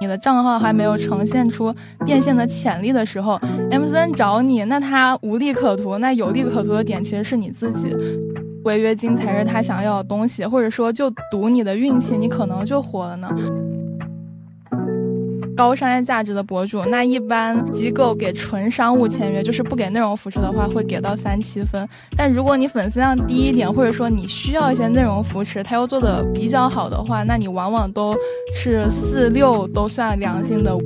你的账号还没有呈现出变现的潜力的时候，MCN 找你，那他无利可图，那有利可图的点其实是你自己，违约金才是他想要的东西，或者说就赌你的运气，你可能就火了呢。高商业价值的博主，那一般机构给纯商务签约，就是不给内容扶持的话，会给到三七分。但如果你粉丝量低一点，或者说你需要一些内容扶持，他又做的比较好的话，那你往往都是四六都算良心的。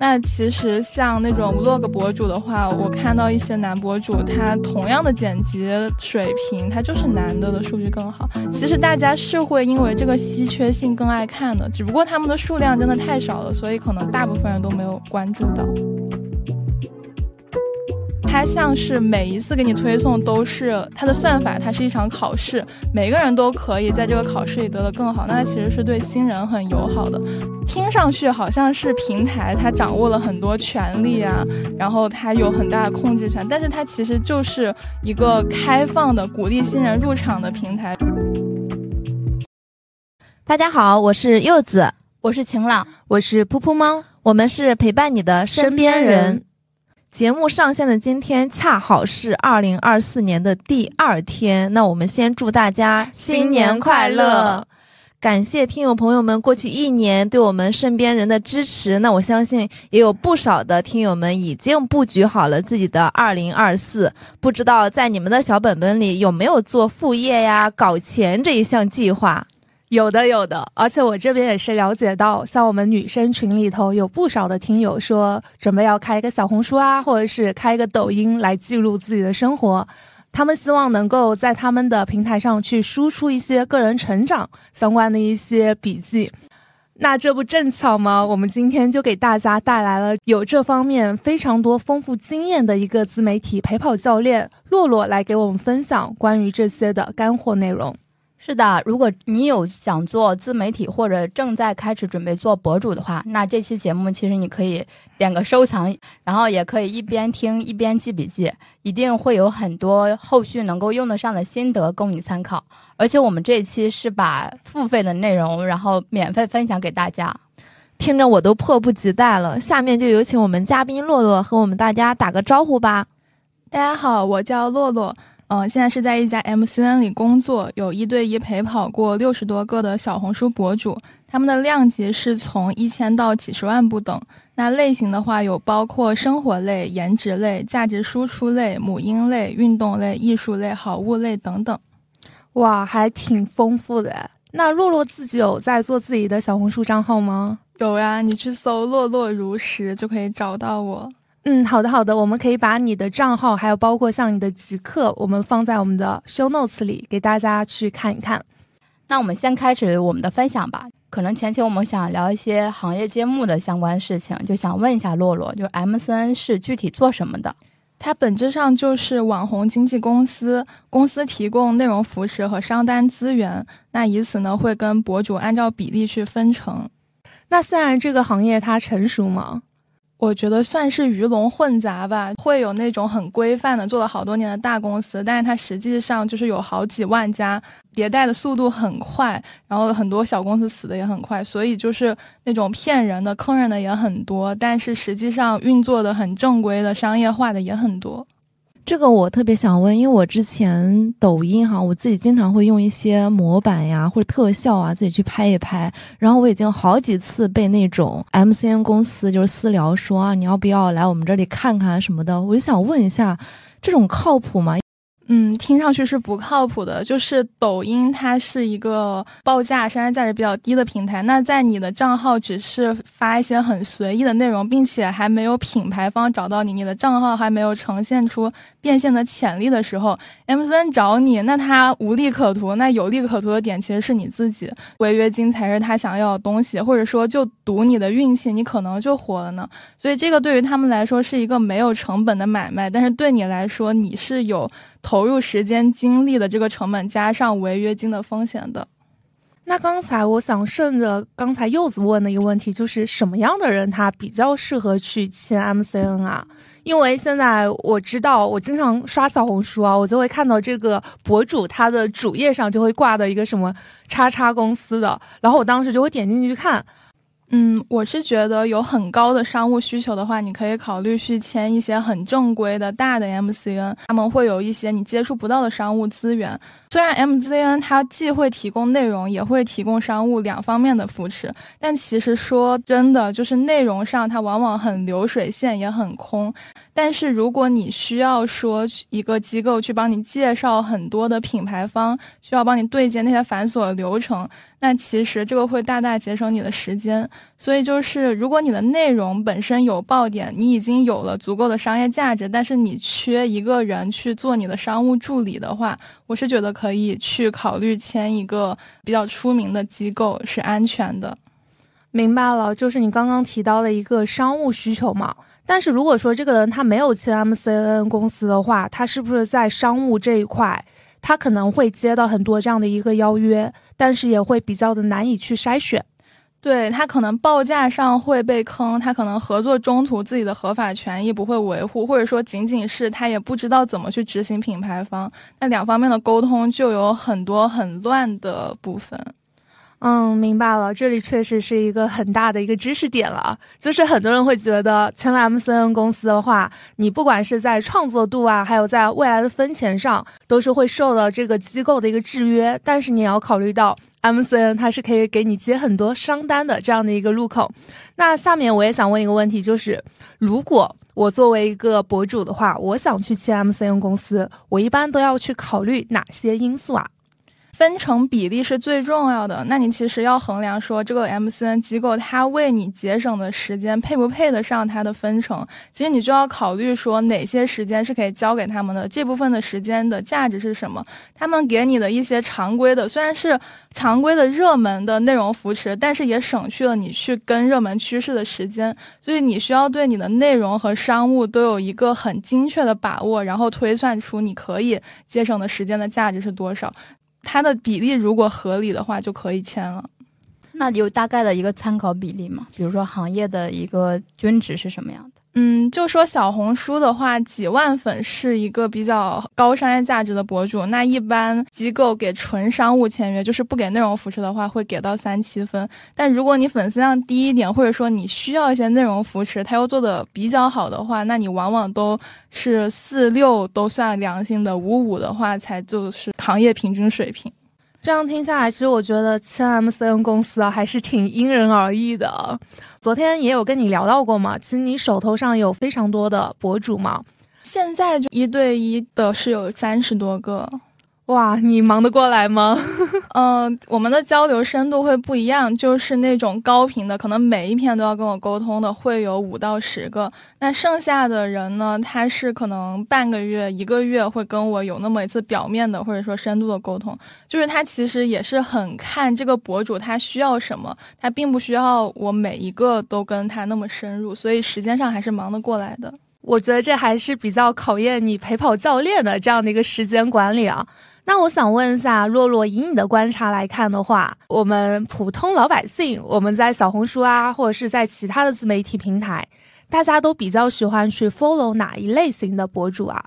那其实像那种 vlog 博主的话，我看到一些男博主，他同样的剪辑水平，他就是男的的数据更好。其实大家是会因为这个稀缺性更爱看的，只不过他们的数量真的太少了，所以可能大部分人都没有关注到。它像是每一次给你推送都是它的算法，它是一场考试，每个人都可以在这个考试里得的更好。那它其实是对新人很友好的，听上去好像是平台它掌握了很多权利啊，然后它有很大的控制权，但是它其实就是一个开放的、鼓励新人入场的平台。大家好，我是柚子，我是晴朗，我是噗噗猫，我们是陪伴你的身边人。节目上线的今天恰好是二零二四年的第二天，那我们先祝大家新年快乐！感谢听友朋友们过去一年对我们身边人的支持。那我相信也有不少的听友们已经布局好了自己的二零二四，不知道在你们的小本本里有没有做副业呀、搞钱这一项计划？有的，有的，而且我这边也是了解到，像我们女生群里头有不少的听友说，准备要开一个小红书啊，或者是开一个抖音来记录自己的生活。他们希望能够在他们的平台上去输出一些个人成长相关的一些笔记。那这不正巧吗？我们今天就给大家带来了有这方面非常多丰富经验的一个自媒体陪跑教练洛洛来给我们分享关于这些的干货内容。是的，如果你有想做自媒体或者正在开始准备做博主的话，那这期节目其实你可以点个收藏，然后也可以一边听一边记笔记，一定会有很多后续能够用得上的心得供你参考。而且我们这一期是把付费的内容，然后免费分享给大家，听着我都迫不及待了。下面就有请我们嘉宾洛洛和我们大家打个招呼吧。大家好，我叫洛洛。嗯，现在是在一家 MCN 里工作，有一对一陪跑过六十多个的小红书博主，他们的量级是从一千到几十万不等。那类型的话，有包括生活类、颜值类、价值输出类、母婴类、运动类、艺术类、好物类等等。哇，还挺丰富的。那洛洛自己有在做自己的小红书账号吗？有呀，你去搜“洛洛如实”就可以找到我。嗯，好的好的，我们可以把你的账号，还有包括像你的极客，我们放在我们的 show notes 里，给大家去看一看。那我们先开始我们的分享吧。可能前期我们想聊一些行业揭幕的相关事情，就想问一下洛洛，就是 MCN 是具体做什么的？它本质上就是网红经纪公司，公司提供内容扶持和商单资源，那以此呢会跟博主按照比例去分成。那现在这个行业它成熟吗？我觉得算是鱼龙混杂吧，会有那种很规范的做了好多年的大公司，但是它实际上就是有好几万家，迭代的速度很快，然后很多小公司死的也很快，所以就是那种骗人的、坑人的也很多，但是实际上运作的很正规的、商业化的也很多。这个我特别想问，因为我之前抖音哈，我自己经常会用一些模板呀或者特效啊，自己去拍一拍。然后我已经好几次被那种 MCN 公司就是私聊说啊，你要不要来我们这里看看什么的？我就想问一下，这种靠谱吗？嗯，听上去是不靠谱的。就是抖音，它是一个报价、商业价值比较低的平台。那在你的账号只是发一些很随意的内容，并且还没有品牌方找到你，你的账号还没有呈现出变现的潜力的时候，MCN 找你，那他无利可图。那有利可图的点其实是你自己，违约金才是他想要的东西，或者说就赌你的运气，你可能就火了呢。所以这个对于他们来说是一个没有成本的买卖，但是对你来说，你是有投。入时间精力的这个成本加上违约金的风险的，那刚才我想顺着刚才柚子问的一个问题，就是什么样的人他比较适合去签 MCN 啊？因为现在我知道，我经常刷小红书啊，我就会看到这个博主他的主页上就会挂的一个什么叉叉公司的，然后我当时就会点进去看。嗯，我是觉得有很高的商务需求的话，你可以考虑去签一些很正规的大的 MCN，他们会有一些你接触不到的商务资源。虽然 MCN 它既会提供内容，也会提供商务两方面的扶持，但其实说真的，就是内容上它往往很流水线，也很空。但是如果你需要说一个机构去帮你介绍很多的品牌方，需要帮你对接那些繁琐的流程，那其实这个会大大节省你的时间。所以就是，如果你的内容本身有爆点，你已经有了足够的商业价值，但是你缺一个人去做你的商务助理的话，我是觉得可以去考虑签一个比较出名的机构，是安全的。明白了，就是你刚刚提到的一个商务需求嘛。但是如果说这个人他没有签 MCN 公司的话，他是不是在商务这一块，他可能会接到很多这样的一个邀约，但是也会比较的难以去筛选。对他可能报价上会被坑，他可能合作中途自己的合法权益不会维护，或者说仅仅是他也不知道怎么去执行品牌方，那两方面的沟通就有很多很乱的部分。嗯，明白了，这里确实是一个很大的一个知识点了。就是很多人会觉得签了 MCN 公司的话，你不管是在创作度啊，还有在未来的分钱上，都是会受到这个机构的一个制约。但是你也要考虑到 MCN 它是可以给你接很多商单的这样的一个入口。那下面我也想问一个问题，就是如果我作为一个博主的话，我想去签 MCN 公司，我一般都要去考虑哪些因素啊？分成比例是最重要的。那你其实要衡量说，这个 MCN 机构它为你节省的时间配不配得上它的分成。其实你就要考虑说，哪些时间是可以交给他们的，这部分的时间的价值是什么？他们给你的一些常规的，虽然是常规的热门的内容扶持，但是也省去了你去跟热门趋势的时间。所以你需要对你的内容和商务都有一个很精确的把握，然后推算出你可以节省的时间的价值是多少。它的比例如果合理的话，就可以签了。那有大概的一个参考比例吗？比如说行业的一个均值是什么样的？嗯，就说小红书的话，几万粉是一个比较高商业价值的博主。那一般机构给纯商务签约，就是不给内容扶持的话，会给到三七分。但如果你粉丝量低一点，或者说你需要一些内容扶持，他又做的比较好的话，那你往往都是四六都算良心的，五五的话才就是行业平均水平。这样听下来，其实我觉得签 MCN 公司啊，还是挺因人而异的。昨天也有跟你聊到过嘛，其实你手头上有非常多的博主嘛，现在就一对一的是有三十多个。哇，你忙得过来吗？嗯，我们的交流深度会不一样，就是那种高频的，可能每一篇都要跟我沟通的，会有五到十个。那剩下的人呢，他是可能半个月、一个月会跟我有那么一次表面的或者说深度的沟通，就是他其实也是很看这个博主他需要什么，他并不需要我每一个都跟他那么深入，所以时间上还是忙得过来的。我觉得这还是比较考验你陪跑教练的这样的一个时间管理啊。那我想问一下，洛洛，以你的观察来看的话，我们普通老百姓，我们在小红书啊，或者是在其他的自媒体平台，大家都比较喜欢去 follow 哪一类型的博主啊？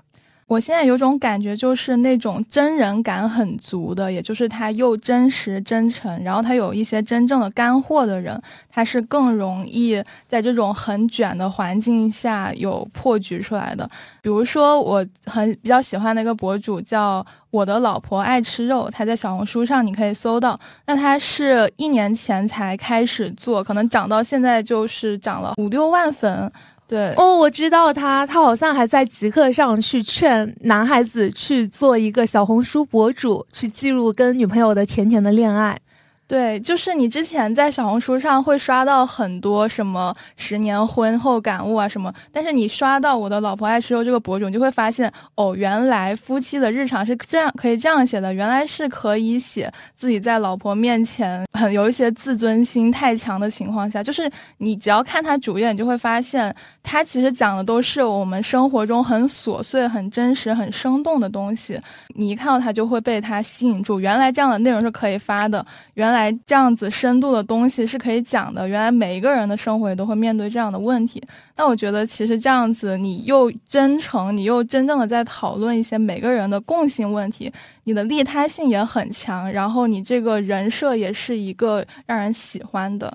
我现在有种感觉，就是那种真人感很足的，也就是他又真实真诚，然后他有一些真正的干货的人，他是更容易在这种很卷的环境下有破局出来的。比如说，我很比较喜欢的一个博主叫我的老婆爱吃肉，他在小红书上你可以搜到。那他是一年前才开始做，可能涨到现在就是涨了五六万粉。对哦，我知道他，他好像还在极客上去劝男孩子去做一个小红书博主，去记录跟女朋友的甜甜的恋爱。对，就是你之前在小红书上会刷到很多什么十年婚后感悟啊什么，但是你刷到我的老婆爱吃肉这个博主，你就会发现哦，原来夫妻的日常是这样可以这样写的，原来是可以写自己在老婆面前很有一些自尊心太强的情况下，就是你只要看他主页，你就会发现他其实讲的都是我们生活中很琐碎、很真实、很生动的东西，你一看到他就会被他吸引住，原来这样的内容是可以发的，原。原来这样子深度的东西是可以讲的，原来每一个人的生活也都会面对这样的问题。那我觉得其实这样子，你又真诚，你又真正的在讨论一些每个人的共性问题，你的利他性也很强，然后你这个人设也是一个让人喜欢的。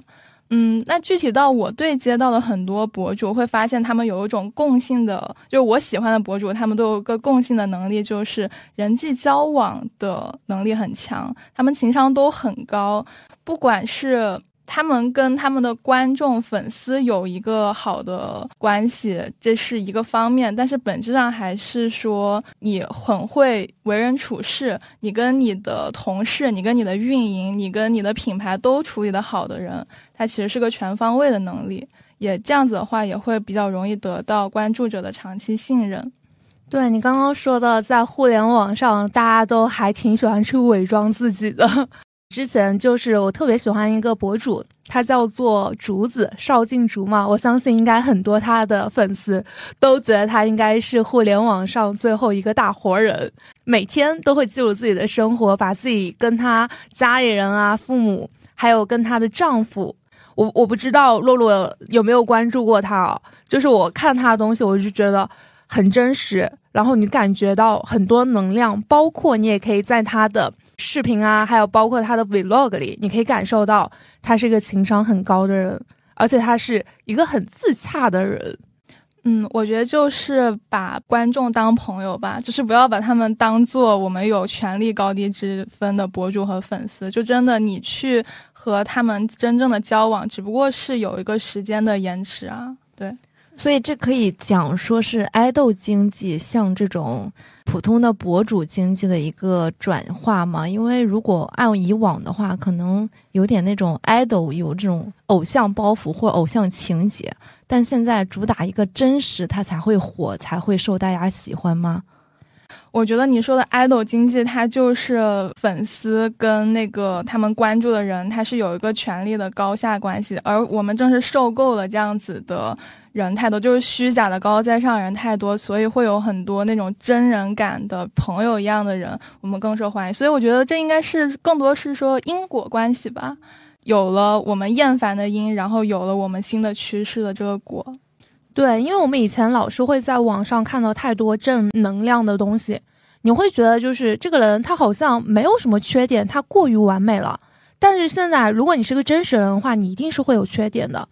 嗯，那具体到我对接到的很多博主，会发现他们有一种共性的，就是我喜欢的博主，他们都有个共性的能力，就是人际交往的能力很强，他们情商都很高，不管是。他们跟他们的观众、粉丝有一个好的关系，这是一个方面。但是本质上还是说，你很会为人处事，你跟你的同事、你跟你的运营、你跟你的品牌都处理的好的人，他其实是个全方位的能力。也这样子的话，也会比较容易得到关注者的长期信任。对你刚刚说的，在互联网上，大家都还挺喜欢去伪装自己的。之前就是我特别喜欢一个博主，他叫做竹子邵静竹嘛，我相信应该很多他的粉丝都觉得他应该是互联网上最后一个大活人，每天都会记录自己的生活，把自己跟他家里人啊、父母，还有跟她的丈夫，我我不知道洛洛有没有关注过他啊，就是我看他的东西，我就觉得很真实，然后你感觉到很多能量，包括你也可以在他的。视频啊，还有包括他的 vlog 里，你可以感受到他是一个情商很高的人，而且他是一个很自洽的人。嗯，我觉得就是把观众当朋友吧，就是不要把他们当做我们有权力高低之分的博主和粉丝。就真的你去和他们真正的交往，只不过是有一个时间的延迟啊。对，所以这可以讲说是爱豆经济，像这种。普通的博主经济的一个转化吗，因为如果按以往的话，可能有点那种爱豆有这种偶像包袱或偶像情节，但现在主打一个真实，它才会火，才会受大家喜欢吗？我觉得你说的 idol 经济，它就是粉丝跟那个他们关注的人，他是有一个权力的高下关系，而我们正是受够了这样子的人太多，就是虚假的高高在上人太多，所以会有很多那种真人感的朋友一样的人，我们更受欢迎。所以我觉得这应该是更多是说因果关系吧，有了我们厌烦的因，然后有了我们新的趋势的这个果。对，因为我们以前老是会在网上看到太多正能量的东西，你会觉得就是这个人他好像没有什么缺点，他过于完美了。但是现在，如果你是个真实人的话，你一定是会有缺点的，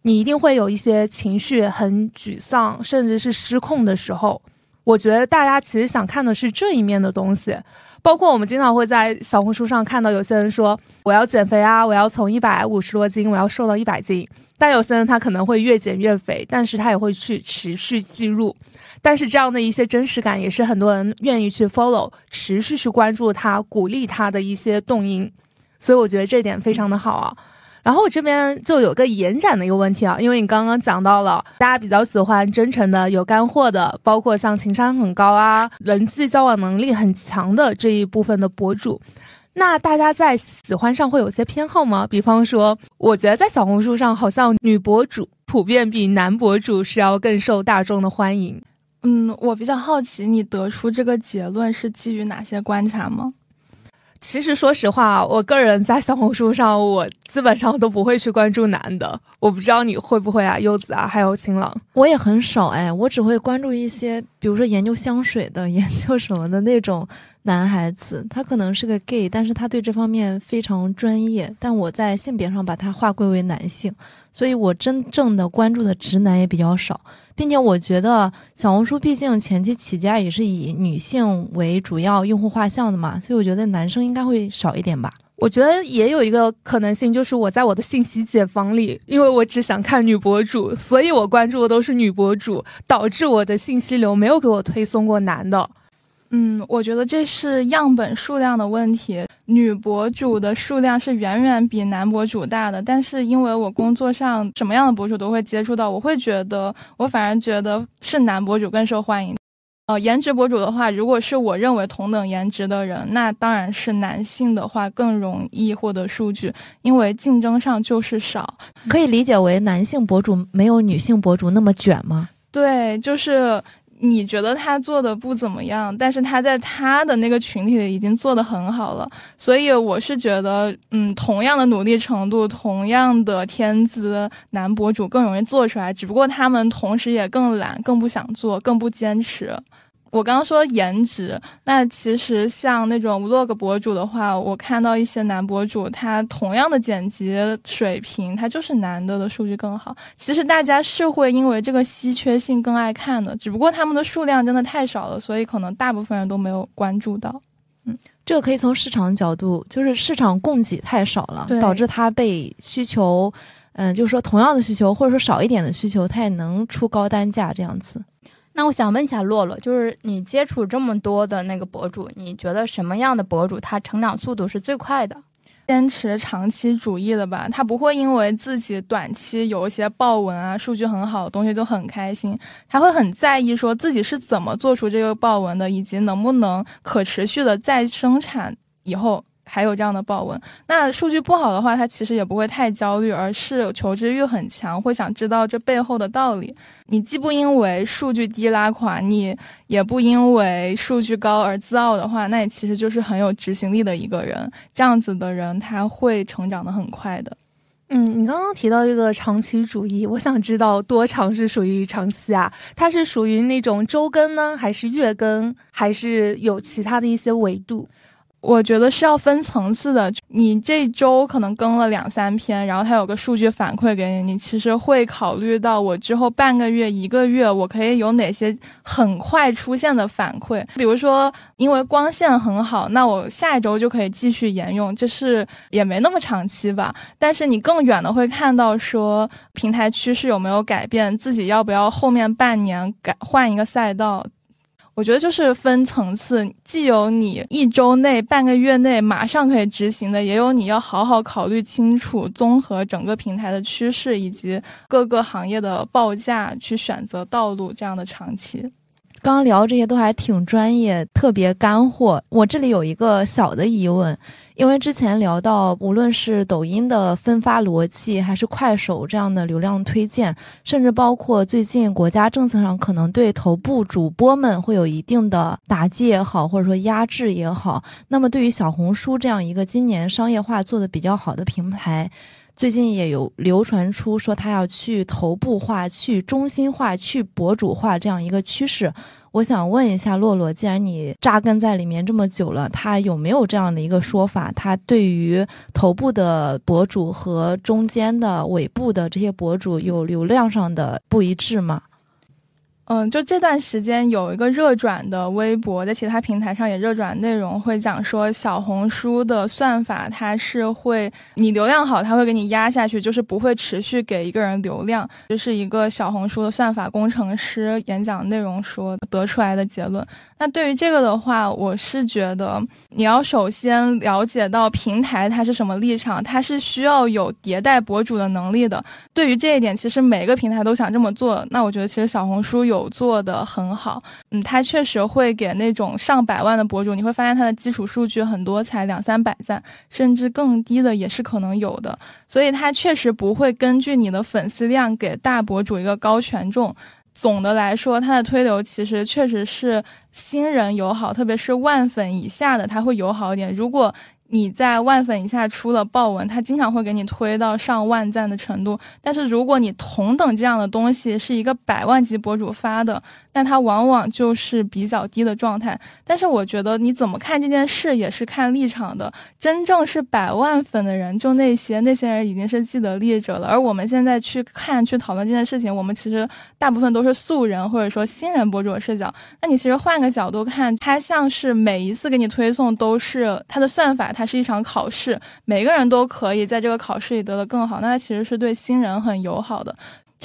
你一定会有一些情绪很沮丧，甚至是失控的时候。我觉得大家其实想看的是这一面的东西。包括我们经常会在小红书上看到有些人说我要减肥啊，我要从一百五十多斤我要瘦到一百斤，但有些人他可能会越减越肥，但是他也会去持续记录，但是这样的一些真实感也是很多人愿意去 follow，持续去关注他，鼓励他的一些动因，所以我觉得这点非常的好啊。然后我这边就有个延展的一个问题啊，因为你刚刚讲到了大家比较喜欢真诚的、有干货的，包括像情商很高啊、人际交往能力很强的这一部分的博主，那大家在喜欢上会有些偏好吗？比方说，我觉得在小红书上，好像女博主普遍比男博主是要更受大众的欢迎。嗯，我比较好奇，你得出这个结论是基于哪些观察吗？其实，说实话，我个人在小红书上，我基本上都不会去关注男的。我不知道你会不会啊，柚子啊，还有晴朗，我也很少哎，我只会关注一些，比如说研究香水的、研究什么的那种。男孩子，他可能是个 gay，但是他对这方面非常专业。但我在性别上把他划归为男性，所以我真正的关注的直男也比较少，并且我觉得小红书毕竟前期起家也是以女性为主要用户画像的嘛，所以我觉得男生应该会少一点吧。我觉得也有一个可能性，就是我在我的信息茧房里，因为我只想看女博主，所以我关注的都是女博主，导致我的信息流没有给我推送过男的。嗯，我觉得这是样本数量的问题。女博主的数量是远远比男博主大的，但是因为我工作上什么样的博主都会接触到，我会觉得我反而觉得是男博主更受欢迎。呃，颜值博主的话，如果是我认为同等颜值的人，那当然是男性的话更容易获得数据，因为竞争上就是少。可以理解为男性博主没有女性博主那么卷吗？对，就是。你觉得他做的不怎么样，但是他在他的那个群体里已经做得很好了。所以我是觉得，嗯，同样的努力程度，同样的天资，男博主更容易做出来，只不过他们同时也更懒，更不想做，更不坚持。我刚刚说颜值，那其实像那种 vlog 博主的话，我看到一些男博主，他同样的剪辑水平，他就是男的的数据更好。其实大家是会因为这个稀缺性更爱看的，只不过他们的数量真的太少了，所以可能大部分人都没有关注到。嗯，这个可以从市场角度，就是市场供给太少了，导致它被需求，嗯，就是说同样的需求或者说少一点的需求，它也能出高单价这样子。那我想问一下洛洛，就是你接触这么多的那个博主，你觉得什么样的博主他成长速度是最快的？坚持长期主义的吧，他不会因为自己短期有一些爆文啊、数据很好的东西就很开心，他会很在意说自己是怎么做出这个爆文的，以及能不能可持续的再生产以后。还有这样的报文，那数据不好的话，他其实也不会太焦虑，而是求知欲很强，会想知道这背后的道理。你既不因为数据低拉垮你，也不因为数据高而自傲的话，那你其实就是很有执行力的一个人。这样子的人，他会成长的很快的。嗯，你刚刚提到一个长期主义，我想知道多长是属于长期啊？它是属于那种周更呢，还是月更，还是有其他的一些维度？我觉得是要分层次的，你这周可能更了两三篇，然后它有个数据反馈给你，你其实会考虑到我之后半个月、一个月，我可以有哪些很快出现的反馈。比如说，因为光线很好，那我下一周就可以继续沿用，这是也没那么长期吧。但是你更远的会看到说平台趋势有没有改变，自己要不要后面半年改换一个赛道。我觉得就是分层次，既有你一周内、半个月内马上可以执行的，也有你要好好考虑清楚，综合整个平台的趋势以及各个行业的报价去选择道路这样的长期。刚聊这些都还挺专业，特别干货。我这里有一个小的疑问，因为之前聊到，无论是抖音的分发逻辑，还是快手这样的流量推荐，甚至包括最近国家政策上可能对头部主播们会有一定的打击也好，或者说压制也好，那么对于小红书这样一个今年商业化做的比较好的平台。最近也有流传出说他要去头部化、去中心化、去博主化这样一个趋势。我想问一下洛洛，既然你扎根在里面这么久了，他有没有这样的一个说法？他对于头部的博主和中间的、尾部的这些博主有流量上的不一致吗？嗯，就这段时间有一个热转的微博，在其他平台上也热转内容，会讲说小红书的算法它是会，你流量好，它会给你压下去，就是不会持续给一个人流量，就是一个小红书的算法工程师演讲内容说得出来的结论。那对于这个的话，我是觉得你要首先了解到平台它是什么立场，它是需要有迭代博主的能力的。对于这一点，其实每个平台都想这么做。那我觉得其实小红书有。做的很好，嗯，它确实会给那种上百万的博主，你会发现它的基础数据很多才两三百赞，甚至更低的也是可能有的，所以它确实不会根据你的粉丝量给大博主一个高权重。总的来说，它的推流其实确实是新人友好，特别是万粉以下的，他会友好一点。如果你在万粉以下出了爆文，他经常会给你推到上万赞的程度。但是如果你同等这样的东西是一个百万级博主发的，那它往往就是比较低的状态。但是我觉得你怎么看这件事也是看立场的。真正是百万粉的人，就那些那些人已经是既得利益者了。而我们现在去看去讨论这件事情，我们其实大部分都是素人或者说新人博主的视角。那你其实换个角度看，它像是每一次给你推送都是它的算法。它是一场考试，每个人都可以在这个考试里得的更好。那它其实是对新人很友好的。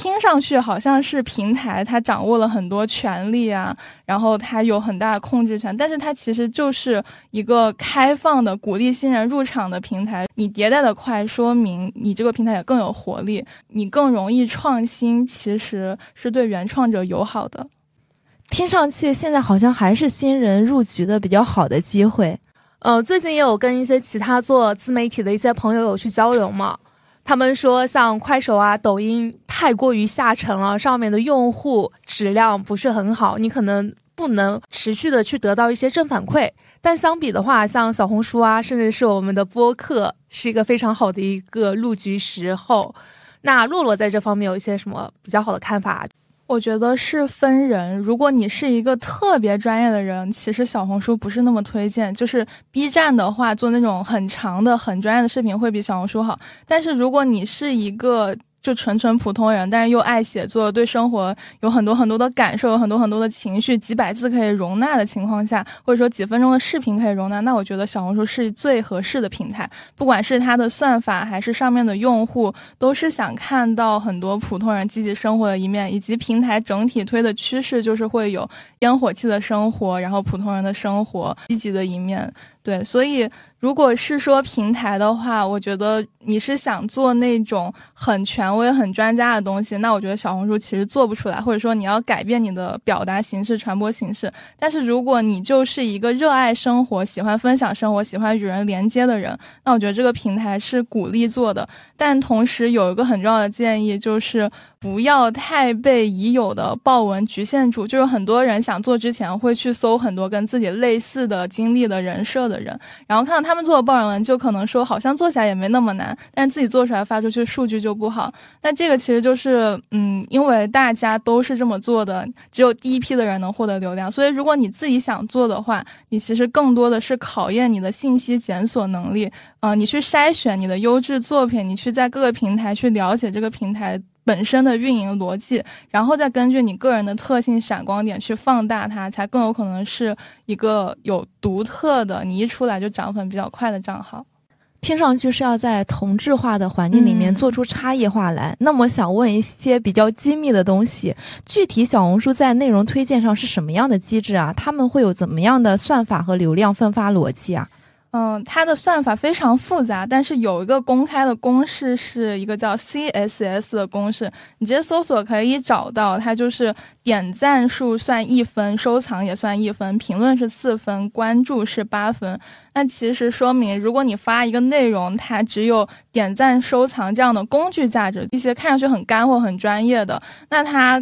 听上去好像是平台它掌握了很多权利啊，然后它有很大的控制权，但是它其实就是一个开放的、鼓励新人入场的平台。你迭代的快，说明你这个平台也更有活力，你更容易创新，其实是对原创者友好的。听上去现在好像还是新人入局的比较好的机会。呃，最近也有跟一些其他做自媒体的一些朋友有去交流嘛，他们说像快手啊、抖音。太过于下沉了，上面的用户质量不是很好，你可能不能持续的去得到一些正反馈。但相比的话，像小红书啊，甚至是我们的播客，是一个非常好的一个入局时候。那洛洛在这方面有一些什么比较好的看法？我觉得是分人。如果你是一个特别专业的人，其实小红书不是那么推荐。就是 B 站的话，做那种很长的、很专业的视频会比小红书好。但是如果你是一个就纯纯普通人，但是又爱写作，对生活有很多很多的感受，有很多很多的情绪，几百字可以容纳的情况下，或者说几分钟的视频可以容纳，那我觉得小红书是最合适的平台。不管是它的算法，还是上面的用户，都是想看到很多普通人积极生活的一面，以及平台整体推的趋势就是会有烟火气的生活，然后普通人的生活积极的一面。对，所以。如果是说平台的话，我觉得你是想做那种很权威、很专家的东西，那我觉得小红书其实做不出来，或者说你要改变你的表达形式、传播形式。但是如果你就是一个热爱生活、喜欢分享生活、喜欢与人连接的人，那我觉得这个平台是鼓励做的。但同时有一个很重要的建议，就是不要太被已有的报文局限住。就是很多人想做之前会去搜很多跟自己类似的经历的人设的人，然后看到他。们做的爆人文就可能说好像做起来也没那么难，但自己做出来发出去数据就不好。那这个其实就是，嗯，因为大家都是这么做的，只有第一批的人能获得流量。所以如果你自己想做的话，你其实更多的是考验你的信息检索能力，呃，你去筛选你的优质作品，你去在各个平台去了解这个平台。本身的运营逻辑，然后再根据你个人的特性、闪光点去放大它，才更有可能是一个有独特的，你一出来就涨粉比较快的账号。听上去是要在同质化的环境里面做出差异化来。那么想问一些比较机密的东西，具体小红书在内容推荐上是什么样的机制啊？他们会有怎么样的算法和流量分发逻辑啊？嗯，它的算法非常复杂，但是有一个公开的公式，是一个叫 CSS 的公式，你直接搜索可以找到。它就是点赞数算一分，收藏也算一分，评论是四分，关注是八分。那其实说明，如果你发一个内容，它只有点赞、收藏这样的工具价值，一些看上去很干货、很专业的，那它。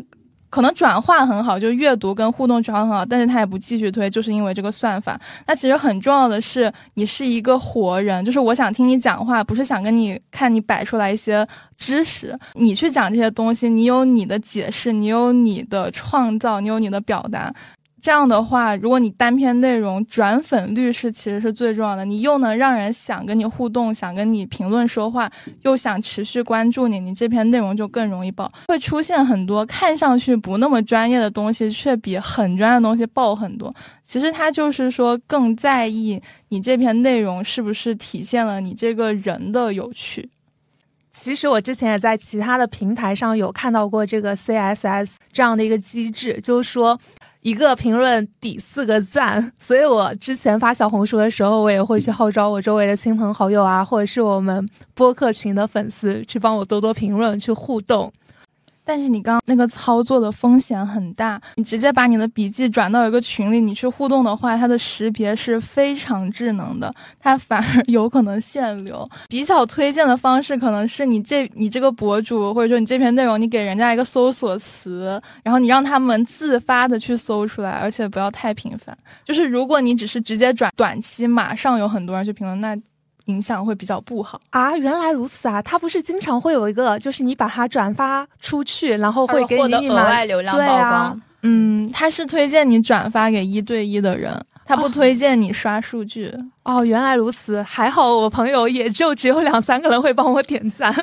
可能转化很好，就阅读跟互动转化很好，但是他也不继续推，就是因为这个算法。那其实很重要的是，你是一个活人，就是我想听你讲话，不是想跟你看你摆出来一些知识，你去讲这些东西，你有你的解释，你有你的创造，你有你的表达。这样的话，如果你单篇内容转粉率是其实是最重要的，你又能让人想跟你互动，想跟你评论说话，又想持续关注你，你这篇内容就更容易爆。会出现很多看上去不那么专业的东西，却比很专业的东西爆很多。其实他就是说更在意你这篇内容是不是体现了你这个人的有趣。其实我之前也在其他的平台上有看到过这个 CSS 这样的一个机制，就是说。一个评论抵四个赞，所以我之前发小红书的时候，我也会去号召我周围的亲朋好友啊，或者是我们播客群的粉丝去帮我多多评论，去互动。但是你刚刚那个操作的风险很大，你直接把你的笔记转到一个群里，你去互动的话，它的识别是非常智能的，它反而有可能限流。比较推荐的方式可能是你这你这个博主或者说你这篇内容，你给人家一个搜索词，然后你让他们自发的去搜出来，而且不要太频繁。就是如果你只是直接转，短期马上有很多人去评论，那。影响会比较不好啊！原来如此啊！它不是经常会有一个，就是你把它转发出去，然后会给你额外流量曝光。嗯，它是推荐你转发给一对一的人，他不推荐你刷数据。哦，原来如此，还好我朋友也就只有两三个人会帮我点赞。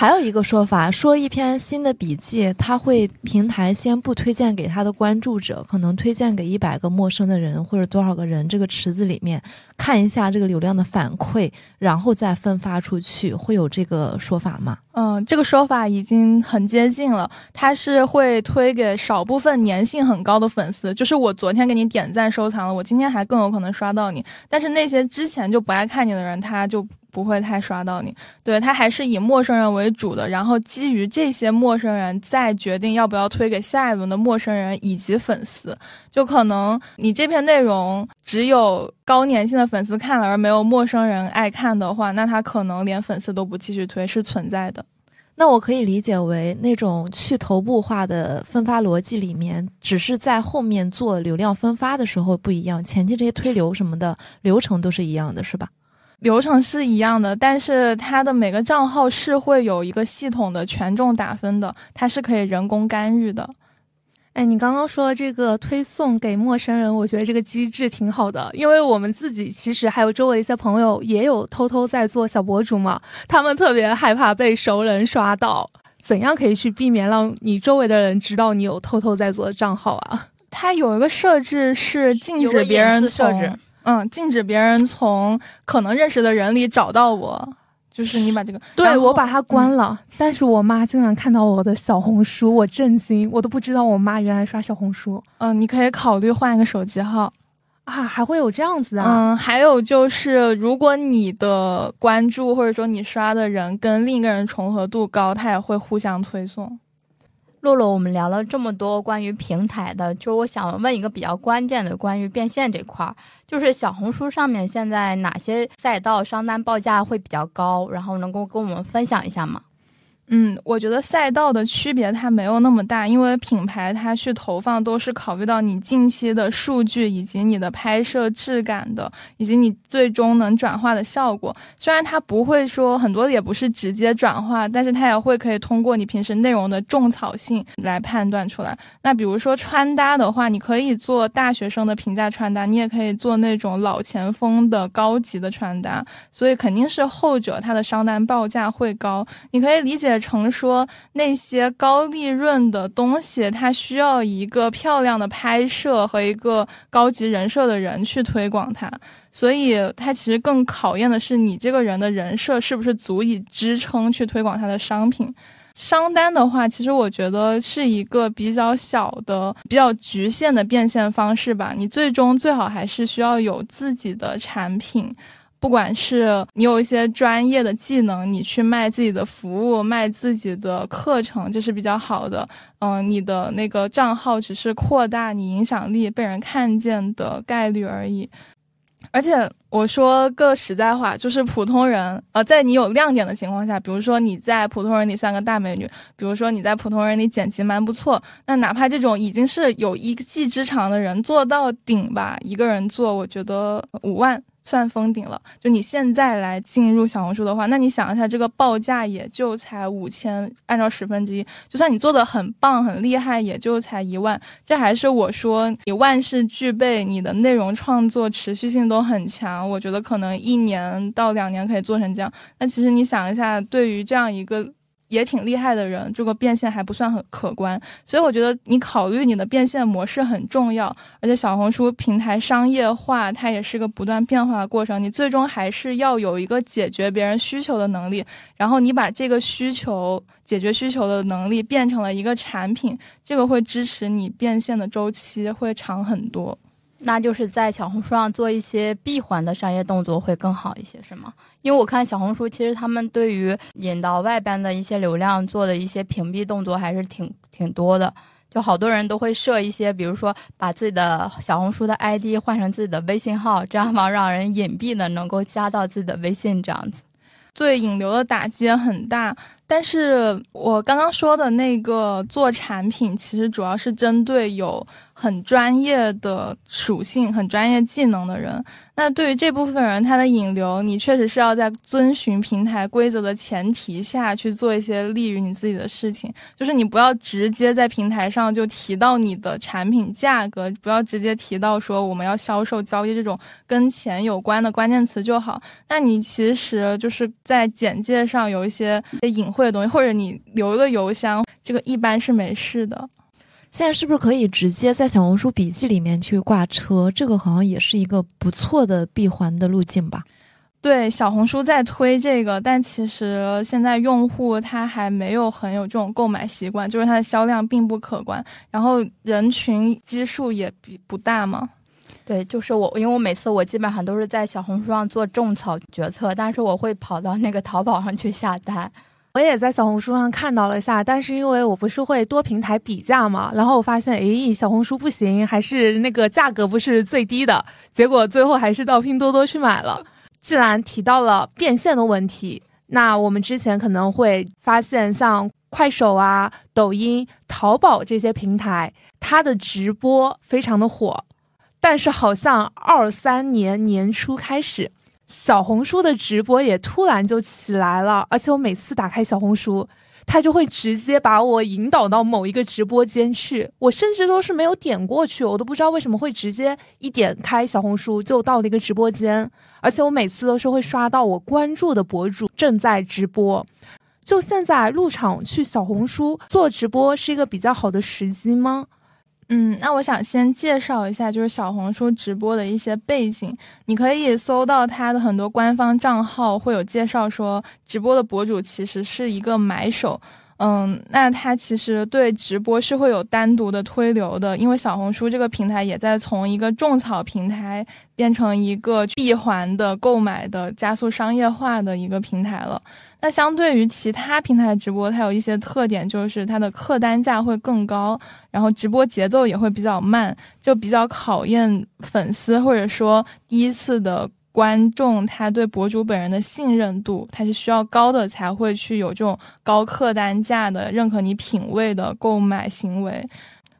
还有一个说法，说一篇新的笔记，他会平台先不推荐给他的关注者，可能推荐给一百个陌生的人或者多少个人这个池子里面看一下这个流量的反馈，然后再分发出去，会有这个说法吗？嗯，这个说法已经很接近了，他是会推给少部分粘性很高的粉丝，就是我昨天给你点赞收藏了，我今天还更有可能刷到你，但是那些之前就不爱看你的人，他就。不会太刷到你，对他还是以陌生人为主的，然后基于这些陌生人再决定要不要推给下一轮的陌生人以及粉丝。就可能你这篇内容只有高粘性的粉丝看了，而没有陌生人爱看的话，那他可能连粉丝都不继续推是存在的。那我可以理解为那种去头部化的分发逻辑里面，只是在后面做流量分发的时候不一样，前期这些推流什么的流程都是一样的，是吧？流程是一样的，但是它的每个账号是会有一个系统的权重打分的，它是可以人工干预的。哎，你刚刚说这个推送给陌生人，我觉得这个机制挺好的，因为我们自己其实还有周围一些朋友也有偷偷在做小博主嘛，他们特别害怕被熟人刷到，怎样可以去避免让你周围的人知道你有偷偷在做的账号啊？它有一个设置是禁止别人从，嗯，禁止别人从可能认识的人里找到我。就是你把这个，对我把它关了，但是我妈竟然看到我的小红书，我震惊，我都不知道我妈原来刷小红书。嗯，你可以考虑换一个手机号啊，还会有这样子啊？嗯，还有就是，如果你的关注或者说你刷的人跟另一个人重合度高，它也会互相推送。洛洛，我们聊了这么多关于平台的，就是我想问一个比较关键的，关于变现这块儿，就是小红书上面现在哪些赛道商单报价会比较高，然后能够跟我们分享一下吗？嗯，我觉得赛道的区别它没有那么大，因为品牌它去投放都是考虑到你近期的数据以及你的拍摄质感的，以及你最终能转化的效果。虽然它不会说很多也不是直接转化，但是它也会可以通过你平时内容的种草性来判断出来。那比如说穿搭的话，你可以做大学生的平价穿搭，你也可以做那种老前锋的高级的穿搭，所以肯定是后者它的商单报价会高。你可以理解。成说那些高利润的东西，它需要一个漂亮的拍摄和一个高级人设的人去推广它，所以它其实更考验的是你这个人的人设是不是足以支撑去推广它的商品。商单的话，其实我觉得是一个比较小的、比较局限的变现方式吧。你最终最好还是需要有自己的产品。不管是你有一些专业的技能，你去卖自己的服务、卖自己的课程，这是比较好的。嗯，你的那个账号只是扩大你影响力、被人看见的概率而已。而且我说个实在话，就是普通人，呃，在你有亮点的情况下，比如说你在普通人里算个大美女，比如说你在普通人里剪辑蛮不错，那哪怕这种已经是有一技之长的人做到顶吧，一个人做，我觉得五万。算封顶了，就你现在来进入小红书的话，那你想一下，这个报价也就才五千，按照十分之一，就算你做的很棒很厉害，也就才一万。这还是我说你万事俱备，你的内容创作持续性都很强，我觉得可能一年到两年可以做成这样。那其实你想一下，对于这样一个。也挺厉害的人，这个变现还不算很可观，所以我觉得你考虑你的变现模式很重要。而且小红书平台商业化，它也是个不断变化的过程，你最终还是要有一个解决别人需求的能力，然后你把这个需求解决需求的能力变成了一个产品，这个会支持你变现的周期会长很多。那就是在小红书上做一些闭环的商业动作会更好一些，是吗？因为我看小红书，其实他们对于引到外边的一些流量做的一些屏蔽动作还是挺挺多的，就好多人都会设一些，比如说把自己的小红书的 ID 换成自己的微信号，这样嘛让人隐蔽的能够加到自己的微信这样子，对引流的打击很大。但是我刚刚说的那个做产品，其实主要是针对有很专业的属性、很专业技能的人。那对于这部分人，他的引流，你确实是要在遵循平台规则的前提下去做一些利于你自己的事情。就是你不要直接在平台上就提到你的产品价格，不要直接提到说我们要销售交易这种跟钱有关的关键词就好。那你其实就是在简介上有一些隐晦的东西，或者你留一个邮箱，这个一般是没事的。现在是不是可以直接在小红书笔记里面去挂车？这个好像也是一个不错的闭环的路径吧？对，小红书在推这个，但其实现在用户他还没有很有这种购买习惯，就是它的销量并不可观，然后人群基数也比不大嘛。对，就是我，因为我每次我基本上都是在小红书上做种草决策，但是我会跑到那个淘宝上去下单。我也在小红书上看到了一下，但是因为我不是会多平台比价嘛，然后我发现，诶，小红书不行，还是那个价格不是最低的，结果最后还是到拼多多去买了。既然提到了变现的问题，那我们之前可能会发现，像快手啊、抖音、淘宝这些平台，它的直播非常的火。但是好像二三年年初开始，小红书的直播也突然就起来了。而且我每次打开小红书，它就会直接把我引导到某一个直播间去。我甚至都是没有点过去，我都不知道为什么会直接一点开小红书就到了一个直播间。而且我每次都是会刷到我关注的博主正在直播。就现在入场去小红书做直播是一个比较好的时机吗？嗯，那我想先介绍一下，就是小红书直播的一些背景。你可以搜到它的很多官方账号，会有介绍说，直播的博主其实是一个买手。嗯，那它其实对直播是会有单独的推流的，因为小红书这个平台也在从一个种草平台变成一个闭环的购买的加速商业化的一个平台了。那相对于其他平台直播，它有一些特点，就是它的客单价会更高，然后直播节奏也会比较慢，就比较考验粉丝或者说第一次的。观众他对博主本人的信任度，他是需要高的才会去有这种高客单价的认可你品味的购买行为。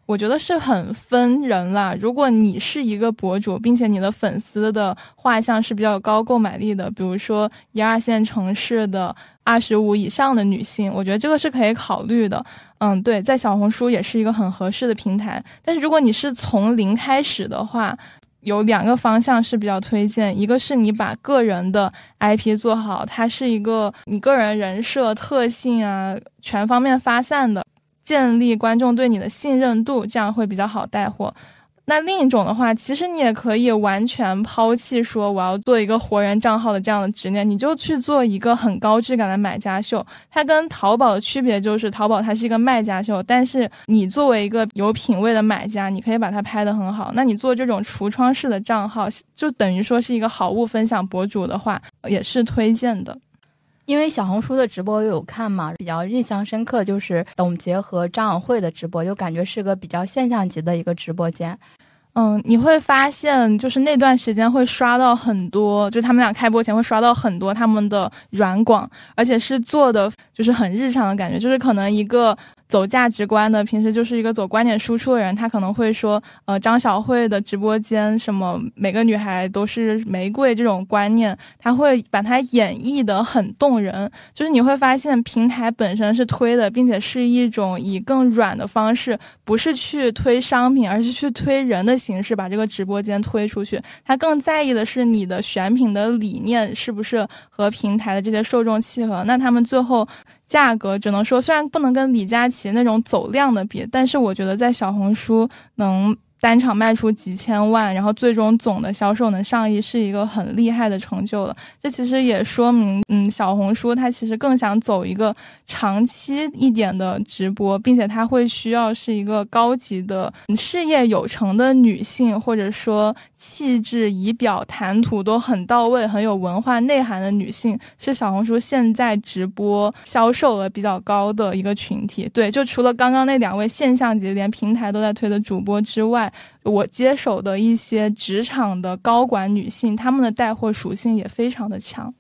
我觉得是很分人啦。如果你是一个博主，并且你的粉丝的画像是比较高购买力的，比如说一二线城市的二十五以上的女性，我觉得这个是可以考虑的。嗯，对，在小红书也是一个很合适的平台。但是如果你是从零开始的话，有两个方向是比较推荐，一个是你把个人的 IP 做好，它是一个你个人人设特性啊全方面发散的，建立观众对你的信任度，这样会比较好带货。那另一种的话，其实你也可以完全抛弃说我要做一个活人账号的这样的执念，你就去做一个很高质感的买家秀。它跟淘宝的区别就是，淘宝它是一个卖家秀，但是你作为一个有品位的买家，你可以把它拍得很好。那你做这种橱窗式的账号，就等于说是一个好物分享博主的话，也是推荐的。因为小红书的直播有看嘛，比较印象深刻就是董洁和张晓慧的直播，就感觉是个比较现象级的一个直播间。嗯，你会发现就是那段时间会刷到很多，就他们俩开播前会刷到很多他们的软广，而且是做的就是很日常的感觉，就是可能一个。走价值观的，平时就是一个走观点输出的人，他可能会说，呃，张小慧的直播间什么每个女孩都是玫瑰这种观念，他会把它演绎的很动人。就是你会发现，平台本身是推的，并且是一种以更软的方式，不是去推商品，而是去推人的形式，把这个直播间推出去。他更在意的是你的选品的理念是不是和平台的这些受众契合。那他们最后。价格只能说，虽然不能跟李佳琦那种走量的比，但是我觉得在小红书能。单场卖出几千万，然后最终总的销售能上亿，是一个很厉害的成就了。这其实也说明，嗯，小红书它其实更想走一个长期一点的直播，并且它会需要是一个高级的事业有成的女性，或者说气质、仪表、谈吐都很到位、很有文化内涵的女性，是小红书现在直播销售额比较高的一个群体。对，就除了刚刚那两位现象级连平台都在推的主播之外。我接手的一些职场的高管女性，她们的带货属性也非常的强。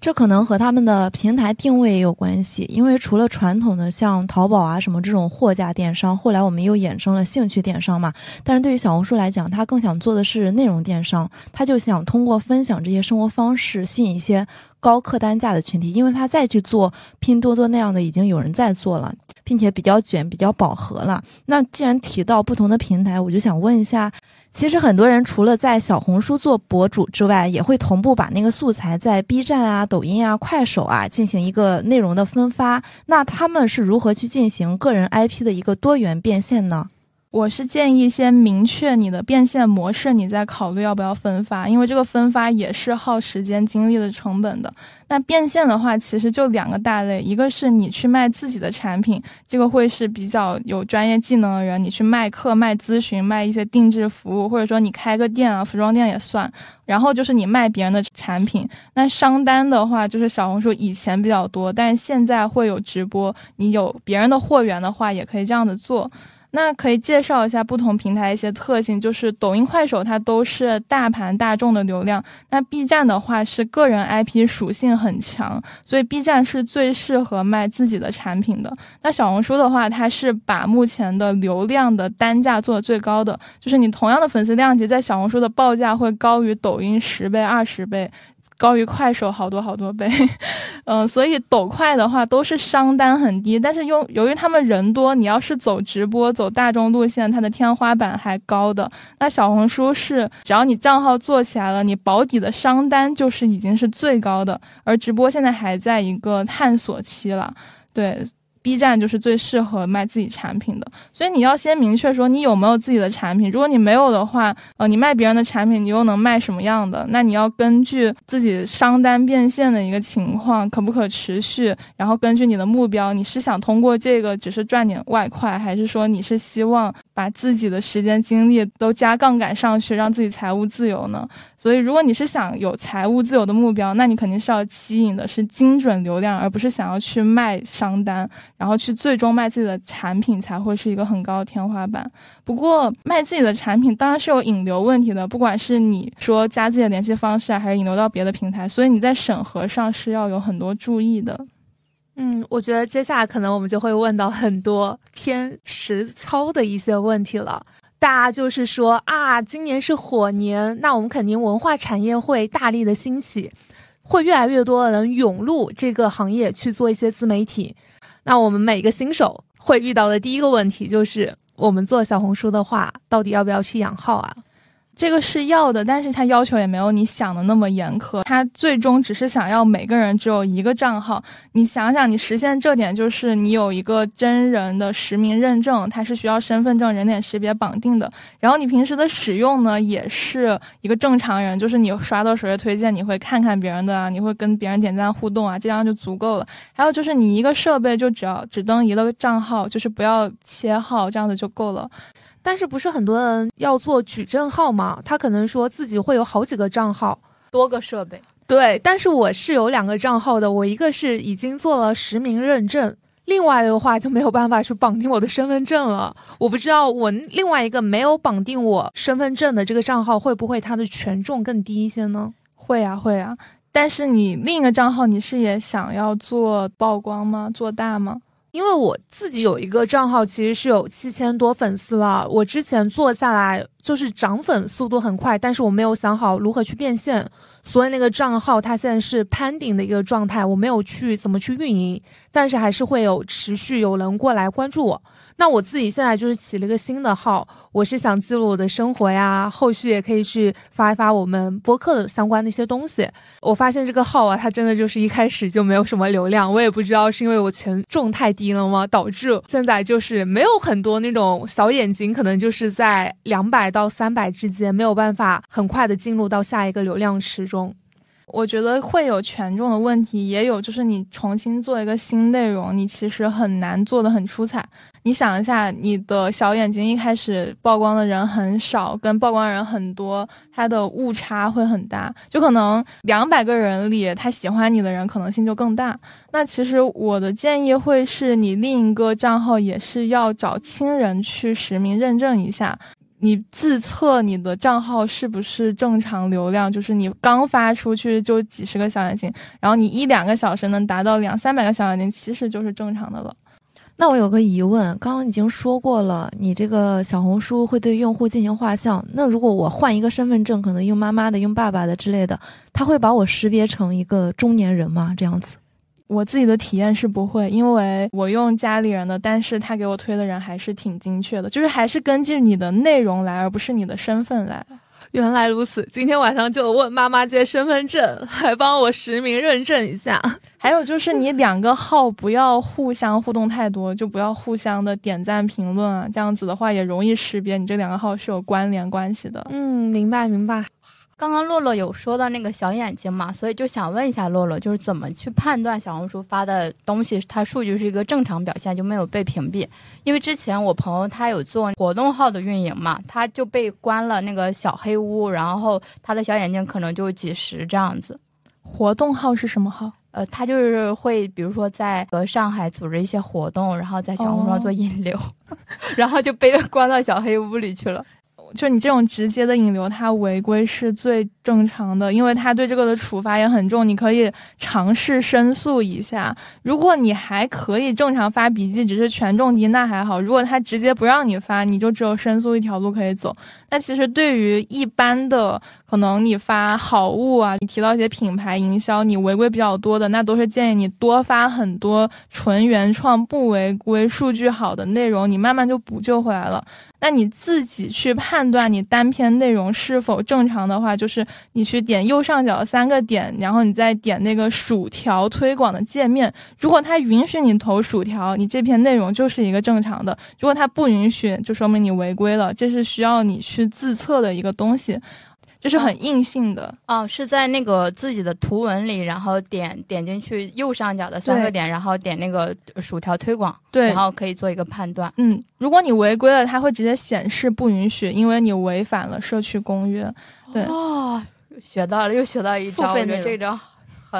这可能和他们的平台定位也有关系，因为除了传统的像淘宝啊什么这种货架电商，后来我们又衍生了兴趣电商嘛。但是对于小红书来讲，它更想做的是内容电商，它就想通过分享这些生活方式，吸引一些高客单价的群体，因为它再去做拼多多那样的，已经有人在做了。并且比较卷，比较饱和了。那既然提到不同的平台，我就想问一下，其实很多人除了在小红书做博主之外，也会同步把那个素材在 B 站啊、抖音啊、快手啊进行一个内容的分发。那他们是如何去进行个人 IP 的一个多元变现呢？我是建议先明确你的变现模式，你再考虑要不要分发，因为这个分发也是耗时间、精力的成本的。那变现的话，其实就两个大类，一个是你去卖自己的产品，这个会是比较有专业技能的人，你去卖课、卖咨询、卖一些定制服务，或者说你开个店啊，服装店也算。然后就是你卖别人的产品，那商单的话，就是小红书以前比较多，但是现在会有直播，你有别人的货源的话，也可以这样的做。那可以介绍一下不同平台一些特性，就是抖音、快手它都是大盘大众的流量，那 B 站的话是个人 IP 属性很强，所以 B 站是最适合卖自己的产品的。那小红书的话，它是把目前的流量的单价做的最高的，就是你同样的粉丝量级，在小红书的报价会高于抖音十倍、二十倍。高于快手好多好多倍，嗯，所以抖快的话都是商单很低，但是由由于他们人多，你要是走直播走大众路线，它的天花板还高的。那小红书是只要你账号做起来了，你保底的商单就是已经是最高的，而直播现在还在一个探索期了，对。B 站就是最适合卖自己产品的，所以你要先明确说你有没有自己的产品。如果你没有的话，呃，你卖别人的产品，你又能卖什么样的？那你要根据自己商单变现的一个情况，可不可持续，然后根据你的目标，你是想通过这个只是赚点外快，还是说你是希望把自己的时间精力都加杠杆上去，让自己财务自由呢？所以，如果你是想有财务自由的目标，那你肯定是要吸引的是精准流量，而不是想要去卖商单，然后去最终卖自己的产品才会是一个很高的天花板。不过，卖自己的产品当然是有引流问题的，不管是你说加自己的联系方式啊，还是引流到别的平台，所以你在审核上是要有很多注意的。嗯，我觉得接下来可能我们就会问到很多偏实操的一些问题了。大家就是说啊，今年是火年，那我们肯定文化产业会大力的兴起，会越来越多的人涌入这个行业去做一些自媒体。那我们每个新手会遇到的第一个问题就是，我们做小红书的话，到底要不要去养号啊？这个是要的，但是他要求也没有你想的那么严苛。他最终只是想要每个人只有一个账号。你想想，你实现这点就是你有一个真人的实名认证，它是需要身份证、人脸识别绑定的。然后你平时的使用呢，也是一个正常人，就是你刷到首页推荐，你会看看别人的啊，你会跟别人点赞互动啊，这样就足够了。还有就是你一个设备就只要只登一个账号，就是不要切号，这样子就够了。但是不是很多人要做矩阵号吗？他可能说自己会有好几个账号，多个设备。对，但是我是有两个账号的，我一个是已经做了实名认证，另外的话就没有办法去绑定我的身份证了。我不知道我另外一个没有绑定我身份证的这个账号会不会它的权重更低一些呢？会啊，会啊。但是你另一个账号你是也想要做曝光吗？做大吗？因为我自己有一个账号，其实是有七千多粉丝了。我之前做下来就是涨粉速度很快，但是我没有想好如何去变现，所以那个账号它现在是攀顶的一个状态，我没有去怎么去运营，但是还是会有持续有人过来关注我。那我自己现在就是起了一个新的号，我是想记录我的生活呀，后续也可以去发一发我们播客的相关的一些东西。我发现这个号啊，它真的就是一开始就没有什么流量，我也不知道是因为我权重太低了吗，导致现在就是没有很多那种小眼睛，可能就是在两百到三百之间，没有办法很快的进入到下一个流量池中。我觉得会有权重的问题，也有就是你重新做一个新内容，你其实很难做的很出彩。你想一下，你的小眼睛一开始曝光的人很少，跟曝光人很多，它的误差会很大，就可能两百个人里，他喜欢你的人可能性就更大。那其实我的建议会是你另一个账号也是要找亲人去实名认证一下。你自测你的账号是不是正常流量？就是你刚发出去就几十个小眼睛，然后你一两个小时能达到两三百个小眼睛，其实就是正常的了。那我有个疑问，刚刚已经说过了，你这个小红书会对用户进行画像。那如果我换一个身份证，可能用妈妈的、用爸爸的之类的，他会把我识别成一个中年人吗？这样子？我自己的体验是不会，因为我用家里人的，但是他给我推的人还是挺精确的，就是还是根据你的内容来，而不是你的身份来。原来如此，今天晚上就问妈妈借身份证，还帮我实名认证一下。还有就是你两个号不要互相互动太多，就不要互相的点赞评论啊，这样子的话也容易识别你这两个号是有关联关系的。嗯，明白明白。刚刚洛洛有说到那个小眼睛嘛，所以就想问一下洛洛，就是怎么去判断小红书发的东西它数据是一个正常表现，就没有被屏蔽？因为之前我朋友他有做活动号的运营嘛，他就被关了那个小黑屋，然后他的小眼睛可能就几十这样子。活动号是什么号？呃，他就是会，比如说在呃上海组织一些活动，然后在小红书上做引流，然后就被他关到小黑屋里去了。就你这种直接的引流，他违规是最正常的，因为他对这个的处罚也很重。你可以尝试申诉一下。如果你还可以正常发笔记，只是权重低，那还好。如果他直接不让你发，你就只有申诉一条路可以走。那其实对于一般的。可能你发好物啊，你提到一些品牌营销，你违规比较多的，那都是建议你多发很多纯原创、不违规、数据好的内容，你慢慢就补救回来了。那你自己去判断你单篇内容是否正常的话，就是你去点右上角三个点，然后你再点那个薯条推广的界面，如果它允许你投薯条，你这篇内容就是一个正常的；如果它不允许，就说明你违规了，这是需要你去自测的一个东西。就是很硬性的哦，是在那个自己的图文里，然后点点进去右上角的三个点，然后点那个薯条推广，对，然后可以做一个判断。嗯，如果你违规了，它会直接显示不允许，因为你违反了社区公约。对哦，学到了，又学到一招，我觉得这招。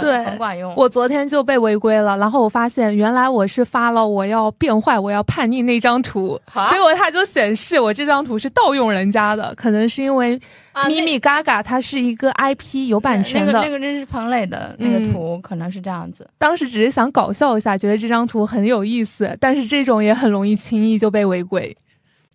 对，很管用。我昨天就被违规了，然后我发现原来我是发了我要变坏、我要叛逆那张图，结果它就显示我这张图是盗用人家的，可能是因为咪咪嘎嘎它是一个 IP 有版权的，那个那个那是彭磊的那个图，可能是这样子。当时只是想搞笑一下，觉得这张图很有意思，但是这种也很容易轻易就被违规。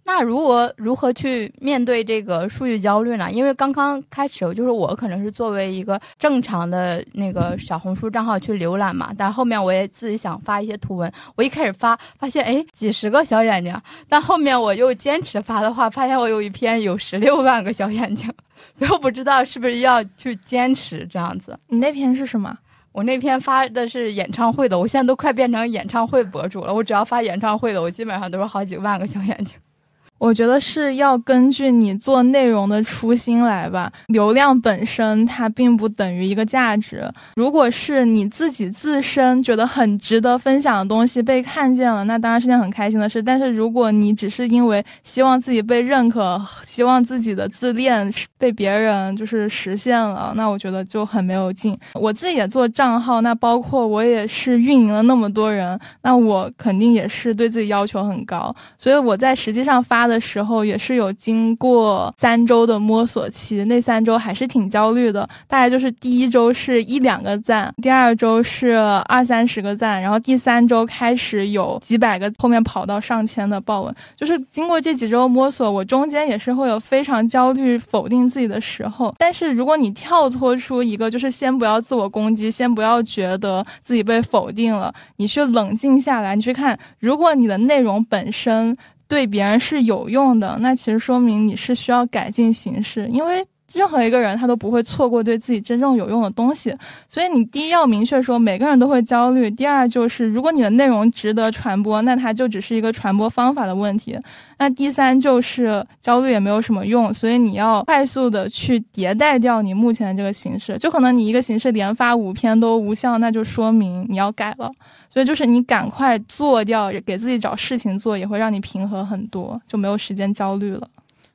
那如何如何去面对这个数据焦虑呢？因为刚刚开始，就是我可能是作为一个正常的那个小红书账号去浏览嘛，但后面我也自己想发一些图文。我一开始发，发现哎几十个小眼睛，但后面我又坚持发的话，发现我有一篇有十六万个小眼睛，所以我不知道是不是要去坚持这样子。你那篇是什么？我那篇发的是演唱会的，我现在都快变成演唱会博主了。我只要发演唱会的，我基本上都是好几万个小眼睛。我觉得是要根据你做内容的初心来吧。流量本身它并不等于一个价值。如果是你自己自身觉得很值得分享的东西被看见了，那当然是件很开心的事。但是如果你只是因为希望自己被认可，希望自己的自恋被别人就是实现了，那我觉得就很没有劲。我自己也做账号，那包括我也是运营了那么多人，那我肯定也是对自己要求很高。所以我在实际上发的。的时候也是有经过三周的摸索期，那三周还是挺焦虑的。大概就是第一周是一两个赞，第二周是二三十个赞，然后第三周开始有几百个，后面跑到上千的爆文。就是经过这几周摸索，我中间也是会有非常焦虑、否定自己的时候。但是如果你跳脱出一个，就是先不要自我攻击，先不要觉得自己被否定了，你去冷静下来，你去看，如果你的内容本身。对别人是有用的，那其实说明你是需要改进形式，因为。任何一个人他都不会错过对自己真正有用的东西，所以你第一要明确说每个人都会焦虑。第二就是如果你的内容值得传播，那它就只是一个传播方法的问题。那第三就是焦虑也没有什么用，所以你要快速的去迭代掉你目前的这个形式。就可能你一个形式连发五篇都无效，那就说明你要改了。所以就是你赶快做掉，给自己找事情做，也会让你平和很多，就没有时间焦虑了。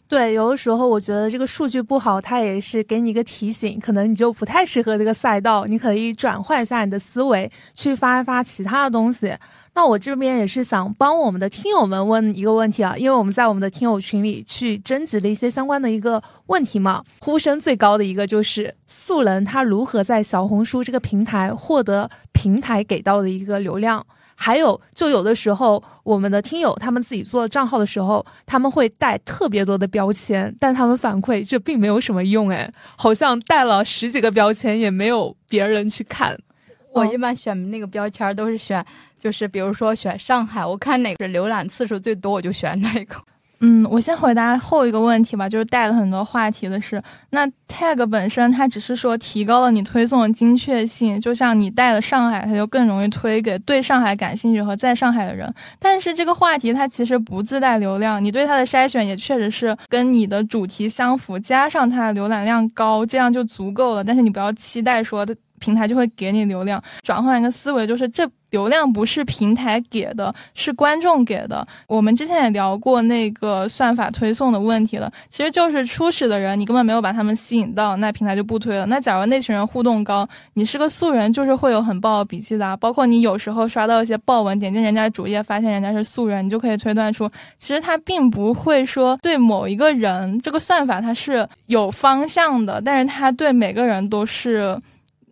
对，有的时候我觉得这个数据不好，它也是给你一个提醒，可能你就不太适合这个赛道，你可以转换一下你的思维，去发一发其他的东西。那我这边也是想帮我们的听友们问一个问题啊，因为我们在我们的听友群里去征集了一些相关的一个问题嘛，呼声最高的一个就是素人他如何在小红书这个平台获得平台给到的一个流量。还有，就有的时候，我们的听友他们自己做账号的时候，他们会带特别多的标签，但他们反馈这并没有什么用，哎，好像带了十几个标签也没有别人去看。我一般选那个标签都是选，就是比如说选上海，我看哪个浏览次数最多，我就选哪个。嗯，我先回答后一个问题吧，就是带了很多话题的是，那 tag 本身它只是说提高了你推送的精确性，就像你带了上海，它就更容易推给对上海感兴趣和在上海的人。但是这个话题它其实不自带流量，你对它的筛选也确实是跟你的主题相符，加上它的浏览量高，这样就足够了。但是你不要期待说平台就会给你流量。转换一个思维，就是这。流量不是平台给的，是观众给的。我们之前也聊过那个算法推送的问题了，其实就是初始的人，你根本没有把他们吸引到，那平台就不推了。那假如那群人互动高，你是个素人，就是会有很爆笔记的啊。包括你有时候刷到一些爆文，点进人家主页，发现人家是素人，你就可以推断出，其实他并不会说对某一个人，这个算法它是有方向的，但是他对每个人都是。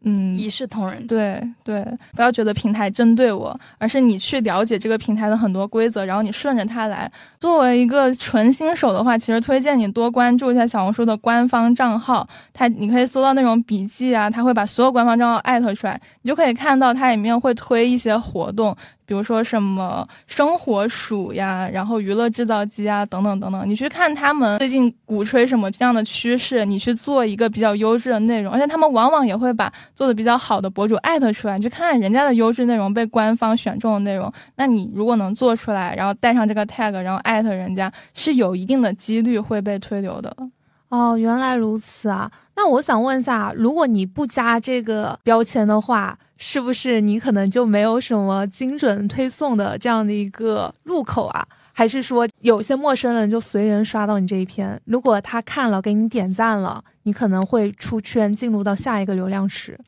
嗯，一视同仁。对对，不要觉得平台针对我，而是你去了解这个平台的很多规则，然后你顺着它来。作为一个纯新手的话，其实推荐你多关注一下小红书的官方账号，它你可以搜到那种笔记啊，它会把所有官方账号艾特出来，你就可以看到它里面会推一些活动。比如说什么生活鼠呀，然后娱乐制造机啊，等等等等，你去看他们最近鼓吹什么这样的趋势，你去做一个比较优质的内容，而且他们往往也会把做的比较好的博主艾特出来，你去看看人家的优质内容被官方选中的内容，那你如果能做出来，然后带上这个 tag，然后艾特人家，是有一定的几率会被推流的。哦，原来如此啊！那我想问一下，如果你不加这个标签的话，是不是你可能就没有什么精准推送的这样的一个入口啊？还是说有些陌生人就随缘刷到你这一篇，如果他看了给你点赞了，你可能会出圈进入到下一个流量池？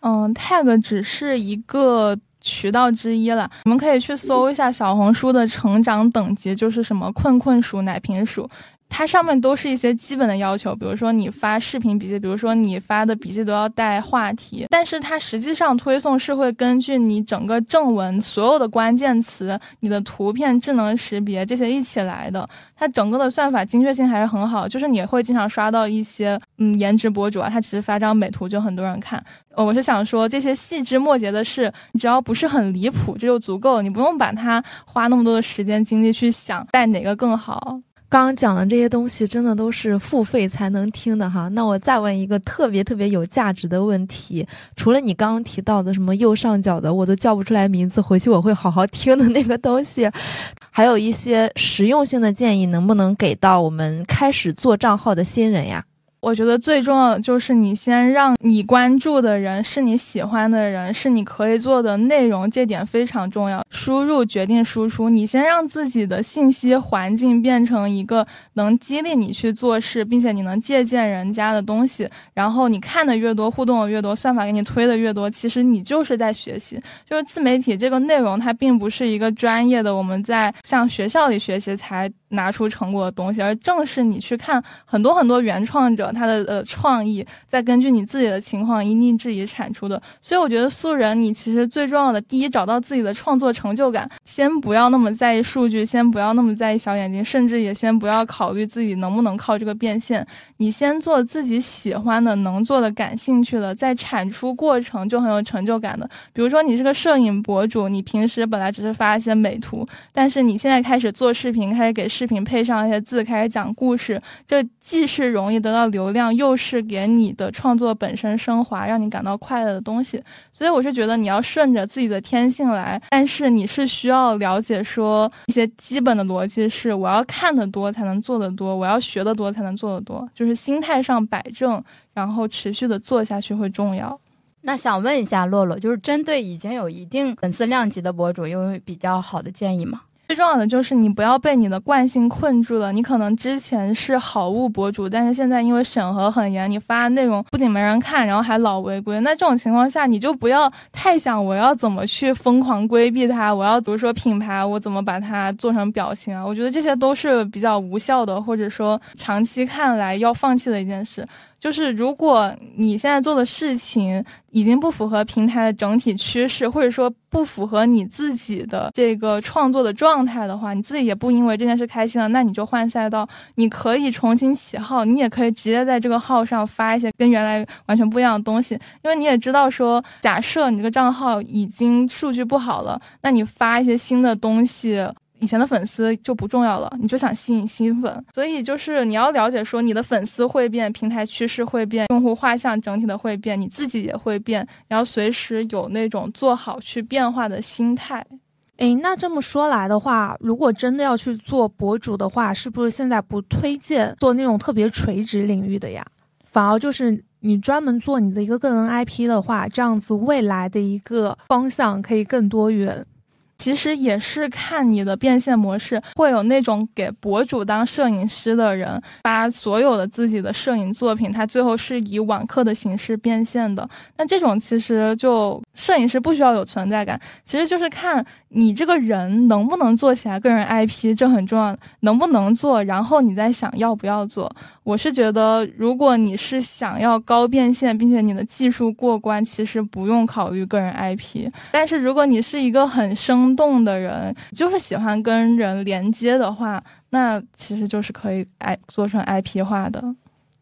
嗯，tag 只是一个渠道之一了，你们可以去搜一下小红书的成长等级，就是什么困困鼠、奶瓶鼠。它上面都是一些基本的要求，比如说你发视频笔记，比如说你发的笔记都要带话题，但是它实际上推送是会根据你整个正文所有的关键词、你的图片智能识别这些一起来的。它整个的算法精确性还是很好，就是你会经常刷到一些嗯颜值博主啊，他只是发张美图就很多人看。我是想说这些细枝末节的事，你只要不是很离谱，这就足够了，你不用把它花那么多的时间精力去想带哪个更好。刚刚讲的这些东西真的都是付费才能听的哈。那我再问一个特别特别有价值的问题，除了你刚刚提到的什么右上角的我都叫不出来名字，回去我会好好听的那个东西，还有一些实用性的建议，能不能给到我们开始做账号的新人呀？我觉得最重要的就是你先让你关注的人是你喜欢的人，是你可以做的内容，这点非常重要。输入决定输出，你先让自己的信息环境变成一个能激励你去做事，并且你能借鉴人家的东西。然后你看的越多，互动的越多，算法给你推的越多，其实你就是在学习。就是自媒体这个内容，它并不是一个专业的，我们在像学校里学习才。拿出成果的东西，而正是你去看很多很多原创者他的呃创意，再根据你自己的情况因地制宜产出的。所以我觉得素人，你其实最重要的，第一找到自己的创作成就感，先不要那么在意数据，先不要那么在意小眼睛，甚至也先不要考虑自己能不能靠这个变现。你先做自己喜欢的、能做的、感兴趣的，在产出过程就很有成就感的。比如说你是个摄影博主，你平时本来只是发一些美图，但是你现在开始做视频，开始给。视频配上一些字，开始讲故事，这既是容易得到流量，又是给你的创作本身升华，让你感到快乐的东西。所以我是觉得你要顺着自己的天性来，但是你是需要了解说一些基本的逻辑，是我要看得多才能做得多，我要学得多才能做得多，就是心态上摆正，然后持续的做下去会重要。那想问一下洛洛，就是针对已经有一定粉丝量级的博主，有比较好的建议吗？最重要的就是你不要被你的惯性困住了。你可能之前是好物博主，但是现在因为审核很严，你发的内容不仅没人看，然后还老违规。那这种情况下，你就不要太想我要怎么去疯狂规避它，我要比如说品牌，我怎么把它做成表情啊？我觉得这些都是比较无效的，或者说长期看来要放弃的一件事。就是如果你现在做的事情已经不符合平台的整体趋势，或者说不符合你自己的这个创作的状态的话，你自己也不因为这件事开心了，那你就换赛道，你可以重新起号，你也可以直接在这个号上发一些跟原来完全不一样的东西，因为你也知道说，假设你这个账号已经数据不好了，那你发一些新的东西。以前的粉丝就不重要了，你就想吸引新粉，所以就是你要了解说你的粉丝会变，平台趋势会变，用户画像整体的会变，你自己也会变，你要随时有那种做好去变化的心态。诶，那这么说来的话，如果真的要去做博主的话，是不是现在不推荐做那种特别垂直领域的呀？反而就是你专门做你的一个个人 IP 的话，这样子未来的一个方向可以更多元。其实也是看你的变现模式，会有那种给博主当摄影师的人把所有的自己的摄影作品，他最后是以网课的形式变现的。那这种其实就摄影师不需要有存在感，其实就是看你这个人能不能做起来个人 IP，这很重要。能不能做，然后你再想要不要做。我是觉得，如果你是想要高变现，并且你的技术过关，其实不用考虑个人 IP。但是如果你是一个很生动的人，就是喜欢跟人连接的话，那其实就是可以 I 做成 IP 化的。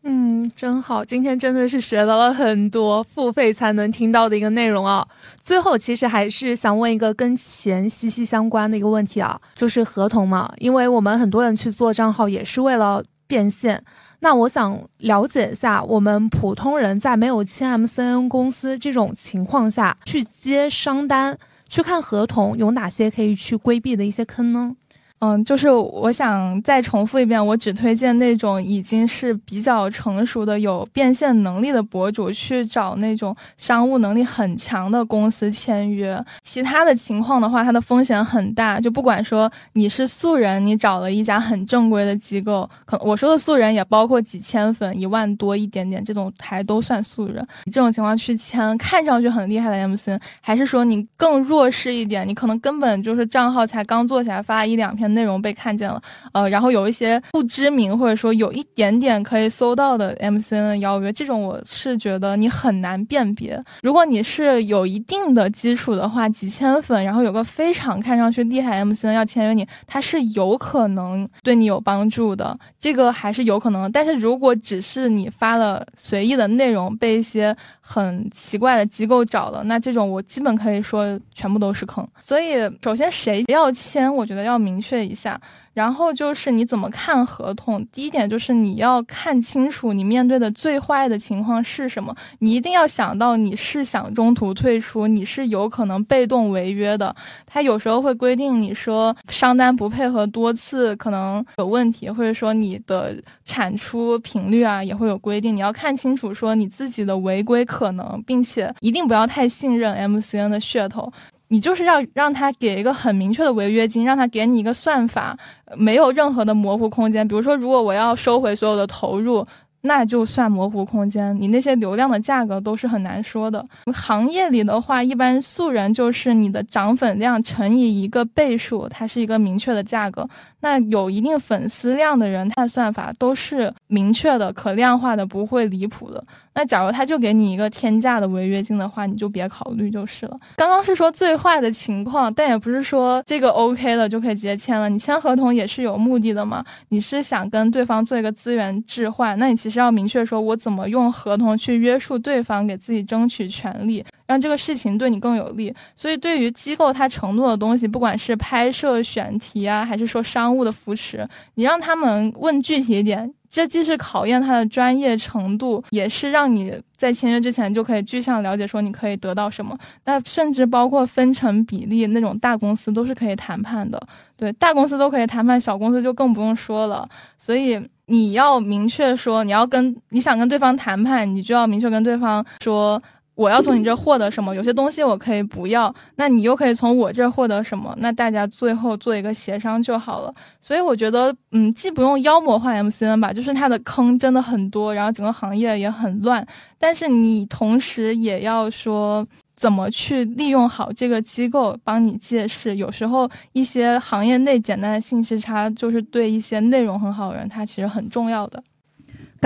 嗯，真好，今天真的是学到了很多付费才能听到的一个内容啊。最后，其实还是想问一个跟钱息息相关的一个问题啊，就是合同嘛，因为我们很多人去做账号也是为了变现。那我想了解一下，我们普通人在没有签 MCN 公司这种情况下去接商单。去看合同有哪些可以去规避的一些坑呢？嗯，就是我想再重复一遍，我只推荐那种已经是比较成熟的、有变现能力的博主去找那种商务能力很强的公司签约。其他的情况的话，它的风险很大。就不管说你是素人，你找了一家很正规的机构，可我说的素人也包括几千粉、一万多一点点这种，还都算素人。你这种情况去签看上去很厉害的 MC，还是说你更弱势一点？你可能根本就是账号才刚做起来，发一两篇。内容被看见了，呃，然后有一些不知名或者说有一点点可以搜到的 MCN 的邀约，这种我是觉得你很难辨别。如果你是有一定的基础的话，几千粉，然后有个非常看上去厉害 MCN 要签约你，他是有可能对你有帮助的，这个还是有可能。但是如果只是你发了随意的内容，被一些很奇怪的机构找了，那这种我基本可以说全部都是坑。所以，首先谁要签，我觉得要明确。一下。然后就是你怎么看合同？第一点就是你要看清楚你面对的最坏的情况是什么。你一定要想到你是想中途退出，你是有可能被动违约的。他有时候会规定你说商单不配合多次可能有问题，或者说你的产出频率啊也会有规定。你要看清楚说你自己的违规可能，并且一定不要太信任 MCN 的噱头。你就是要让他给一个很明确的违约金，让他给你一个算法，没有任何的模糊空间。比如说，如果我要收回所有的投入。那就算模糊空间，你那些流量的价格都是很难说的。行业里的话，一般素人就是你的涨粉量乘以一个倍数，它是一个明确的价格。那有一定粉丝量的人，他的算法都是明确的、可量化的，不会离谱的。那假如他就给你一个天价的违约金的话，你就别考虑就是了。刚刚是说最坏的情况，但也不是说这个 OK 了就可以直接签了。你签合同也是有目的的嘛？你是想跟对方做一个资源置换，那你其实。要明确说，我怎么用合同去约束对方，给自己争取权利，让这个事情对你更有利。所以，对于机构他承诺的东西，不管是拍摄选题啊，还是说商务的扶持，你让他们问具体一点，这既是考验他的专业程度，也是让你在签约之前就可以具象了解说你可以得到什么。那甚至包括分成比例，那种大公司都是可以谈判的。对，大公司都可以谈判，小公司就更不用说了。所以。你要明确说，你要跟你想跟对方谈判，你就要明确跟对方说，我要从你这获得什么？有些东西我可以不要，那你又可以从我这获得什么？那大家最后做一个协商就好了。所以我觉得，嗯，既不用妖魔化 MCN 吧，就是它的坑真的很多，然后整个行业也很乱，但是你同时也要说。怎么去利用好这个机构帮你借势？有时候一些行业内简单的信息差，就是对一些内容很好的人，他其实很重要的。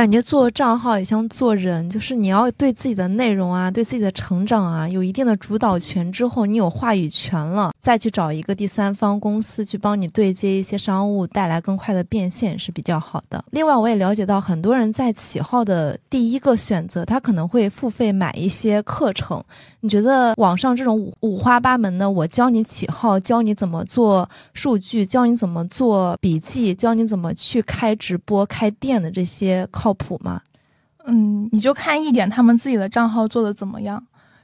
感觉做账号也像做人，就是你要对自己的内容啊，对自己的成长啊，有一定的主导权之后，你有话语权了，再去找一个第三方公司去帮你对接一些商务，带来更快的变现是比较好的。另外，我也了解到很多人在起号的第一个选择，他可能会付费买一些课程。你觉得网上这种五五花八门的，我教你起号，教你怎么做数据，教你怎么做笔记，教你怎么去开直播、开店的这些。靠谱吗？嗯，你就看一点他们自己的账号做的怎么样。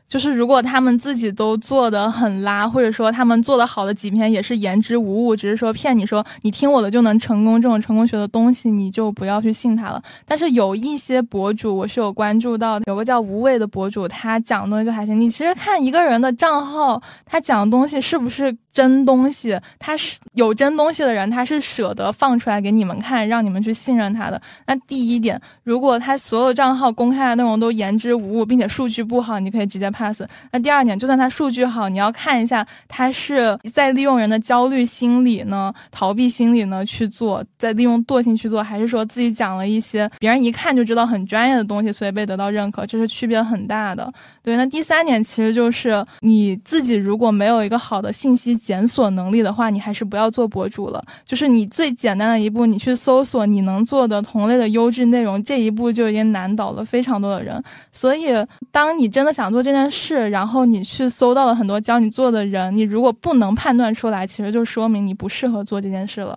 就是如果他们自己都做的很拉，或者说他们做的好的几篇也是言之无物，只是说骗你说你听我的就能成功这种成功学的东西，你就不要去信他了。但是有一些博主我是有关注到，有个叫无畏的博主，他讲的东西就还行。你其实看一个人的账号，他讲的东西是不是真东西，他是有真东西的人，他是舍得放出来给你们看，让你们去信任他的。那第一点，如果他所有账号公开的内容都言之无物，并且数据不好，你可以直接。pass。那第二点，就算他数据好，你要看一下他是在利用人的焦虑心理呢、逃避心理呢去做，在利用惰性去做，还是说自己讲了一些别人一看就知道很专业的东西，所以被得到认可，这是区别很大的。对，那第三点其实就是你自己如果没有一个好的信息检索能力的话，你还是不要做博主了。就是你最简单的一步，你去搜索你能做的同类的优质内容，这一步就已经难倒了非常多的人。所以，当你真的想做这件，事，然后你去搜到了很多教你做的人，你如果不能判断出来，其实就说明你不适合做这件事了。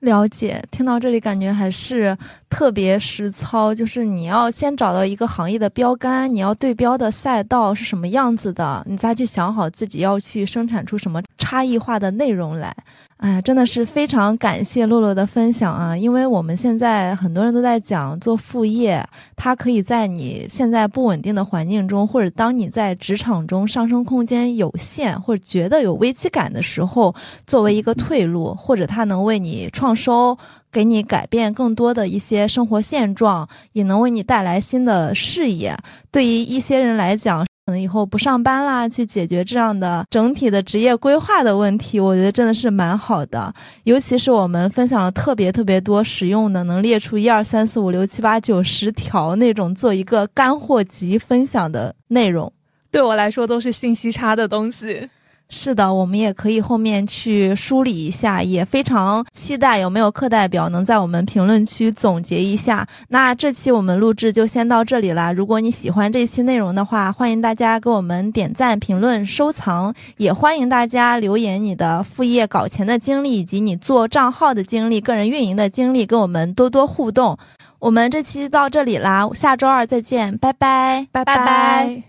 了解，听到这里感觉还是特别实操，就是你要先找到一个行业的标杆，你要对标的赛道是什么样子的，你再去想好自己要去生产出什么差异化的内容来。哎呀，真的是非常感谢洛洛的分享啊！因为我们现在很多人都在讲做副业，它可以在你现在不稳定的环境中，或者当你在职场中上升空间有限，或者觉得有危机感的时候，作为一个退路，或者它能为你创收，给你改变更多的一些生活现状，也能为你带来新的视野。对于一些人来讲，可能以后不上班啦，去解决这样的整体的职业规划的问题，我觉得真的是蛮好的。尤其是我们分享了特别特别多实用的，能列出一二三四五六七八九十条那种做一个干货集分享的内容，对我来说都是信息差的东西。是的，我们也可以后面去梳理一下，也非常期待有没有课代表能在我们评论区总结一下。那这期我们录制就先到这里啦。如果你喜欢这期内容的话，欢迎大家给我们点赞、评论、收藏，也欢迎大家留言你的副业搞钱的经历，以及你做账号的经历、个人运营的经历，跟我们多多互动。我们这期就到这里啦，下周二再见，拜拜，拜拜。